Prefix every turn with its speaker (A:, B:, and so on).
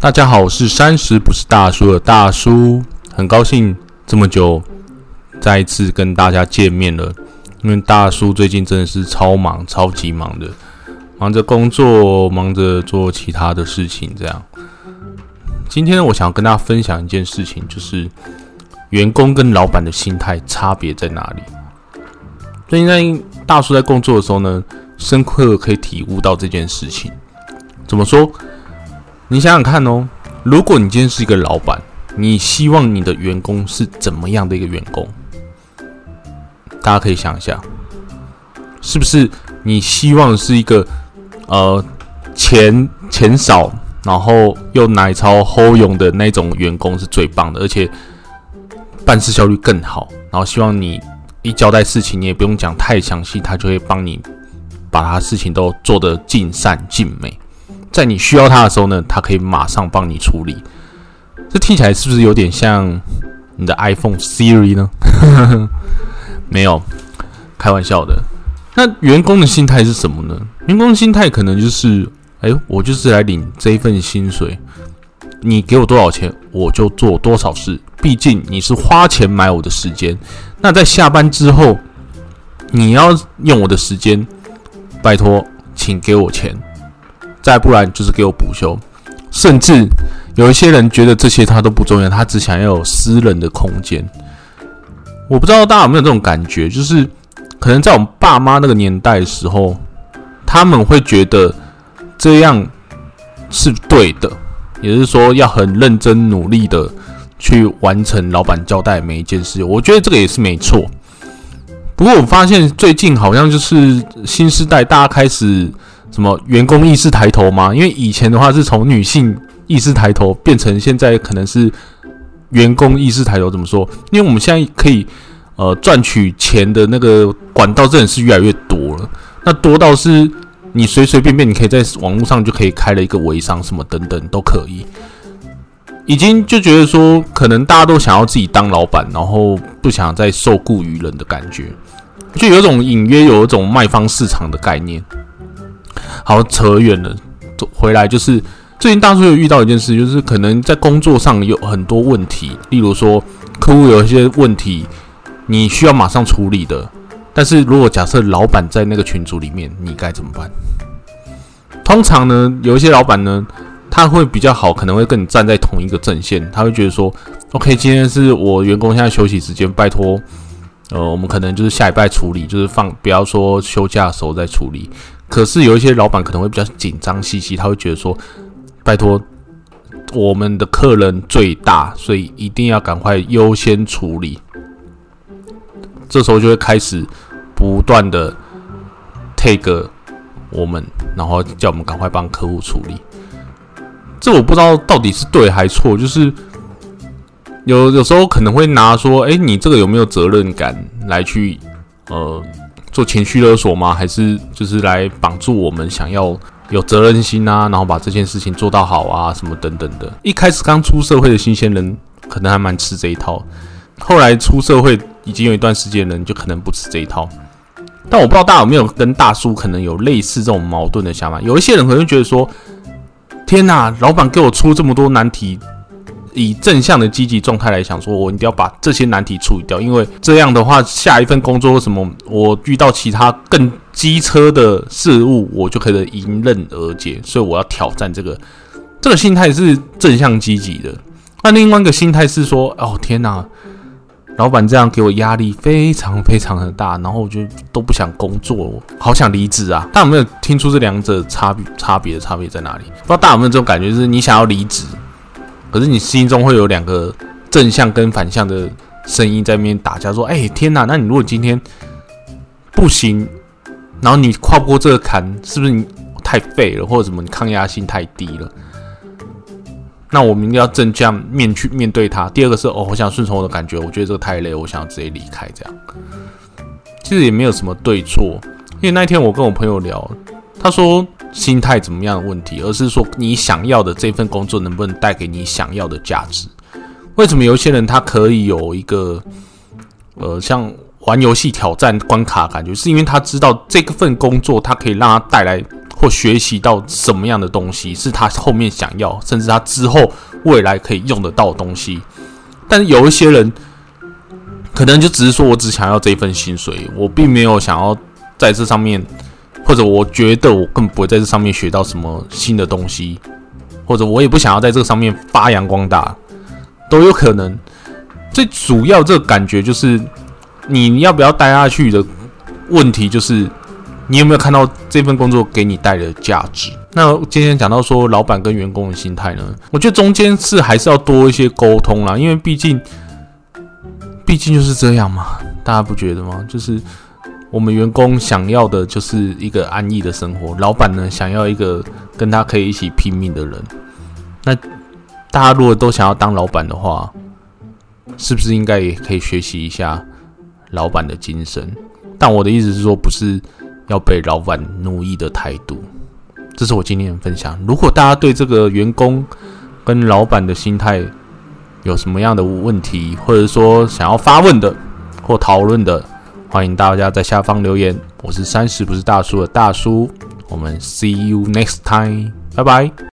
A: 大家好，我是三十不是大叔的大叔，很高兴这么久再一次跟大家见面了。因为大叔最近真的是超忙，超级忙的，忙着工作，忙着做其他的事情。这样，今天我想要跟大家分享一件事情，就是员工跟老板的心态差别在哪里。最近在大叔在工作的时候呢，深刻可以体悟到这件事情。怎么说？你想想看哦，如果你今天是一个老板，你希望你的员工是怎么样的一个员工？大家可以想一下，是不是你希望是一个呃钱钱少，然后又奶超厚勇的那种员工是最棒的，而且办事效率更好。然后希望你一交代事情，你也不用讲太详细，他就会帮你把他事情都做得尽善尽美。在你需要他的时候呢，他可以马上帮你处理。这听起来是不是有点像你的 iPhone Siri 呢？没有，开玩笑的。那员工的心态是什么呢？员工的心态可能就是：哎，我就是来领这一份薪水，你给我多少钱，我就做多少事。毕竟你是花钱买我的时间。那在下班之后，你要用我的时间，拜托，请给我钱。再不然就是给我补休。甚至有一些人觉得这些他都不重要，他只想要有私人的空间。我不知道大家有没有这种感觉，就是可能在我们爸妈那个年代的时候，他们会觉得这样是对的，也是说要很认真努力的去完成老板交代每一件事。我觉得这个也是没错。不过我发现最近好像就是新时代，大家开始什么员工意识抬头吗？因为以前的话是从女性意识抬头变成现在可能是。员工意识抬头怎么说？因为我们现在可以呃赚取钱的那个管道真的是越来越多了。那多到是你随随便便你可以在网络上就可以开了一个微商什么等等都可以。已经就觉得说，可能大家都想要自己当老板，然后不想再受雇于人的感觉，就有种隐约有一种卖方市场的概念。好，扯远了，回来就是。最近大叔有遇到一件事，就是可能在工作上有很多问题，例如说客户有一些问题，你需要马上处理的。但是如果假设老板在那个群组里面，你该怎么办？通常呢，有一些老板呢，他会比较好，可能会跟你站在同一个阵线，他会觉得说，OK，今天是我员工现在休息时间，拜托，呃，我们可能就是下礼拜处理，就是放不要说休假的时候再处理。可是有一些老板可能会比较紧张兮兮，他会觉得说。拜托，我们的客人最大，所以一定要赶快优先处理。这时候就会开始不断的 take 我们，然后叫我们赶快帮客户处理。这我不知道到底是对还是错，就是有有时候可能会拿说，哎，你这个有没有责任感来去呃做情绪勒索吗？还是就是来绑住我们想要？有责任心啊，然后把这件事情做到好啊，什么等等的。一开始刚出社会的新鲜人可能还蛮吃这一套，后来出社会已经有一段时间的人就可能不吃这一套。但我不知道大家有没有跟大叔可能有类似这种矛盾的想法。有一些人可能觉得说：“天哪，老板给我出这么多难题。”以正向的积极状态来想，说我一定要把这些难题处理掉，因为这样的话，下一份工作为什么，我遇到其他更机车的事物，我就可以迎刃而解。所以我要挑战这个，这个心态是正向积极的。那另外一个心态是说，哦天哪，老板这样给我压力非常非常的大，然后我就都不想工作，好想离职啊！大家有没有听出这两者差别差别的差别在哪里？不知道大家有没有这种感觉，就是你想要离职。可是你心中会有两个正向跟反向的声音在那边打架，说：“哎，天哪！那你如果今天不行，然后你跨不过这个坎，是不是你太废了，或者什么你抗压性太低了？那我们要正向面去面对它。第二个是哦，我想顺从我的感觉，我觉得这个太累，我想要直接离开。这样其实也没有什么对错，因为那天我跟我朋友聊，他说。心态怎么样的问题，而是说你想要的这份工作能不能带给你想要的价值？为什么有些人他可以有一个呃像玩游戏挑战关卡感觉，是因为他知道这份工作他可以让他带来或学习到什么样的东西，是他后面想要，甚至他之后未来可以用得到的东西。但是有一些人，可能就只是说我只想要这份薪水，我并没有想要在这上面，或者我觉得我更不会在这上面学到什么新的东西，或者我也不想要在这上面发扬光大，都有可能。最主要这个感觉就是，你要不要待下去的问题就是。你有没有看到这份工作给你带来的价值？那今天讲到说老板跟员工的心态呢？我觉得中间是还是要多一些沟通啦，因为毕竟，毕竟就是这样嘛，大家不觉得吗？就是我们员工想要的就是一个安逸的生活，老板呢想要一个跟他可以一起拼命的人。那大家如果都想要当老板的话，是不是应该也可以学习一下老板的精神？但我的意思是说，不是。要被老板奴役的态度，这是我今天的分享。如果大家对这个员工跟老板的心态有什么样的问题，或者说想要发问的或讨论的，欢迎大家在下方留言。我是三十不是大叔的大叔，我们 see you next time，拜拜。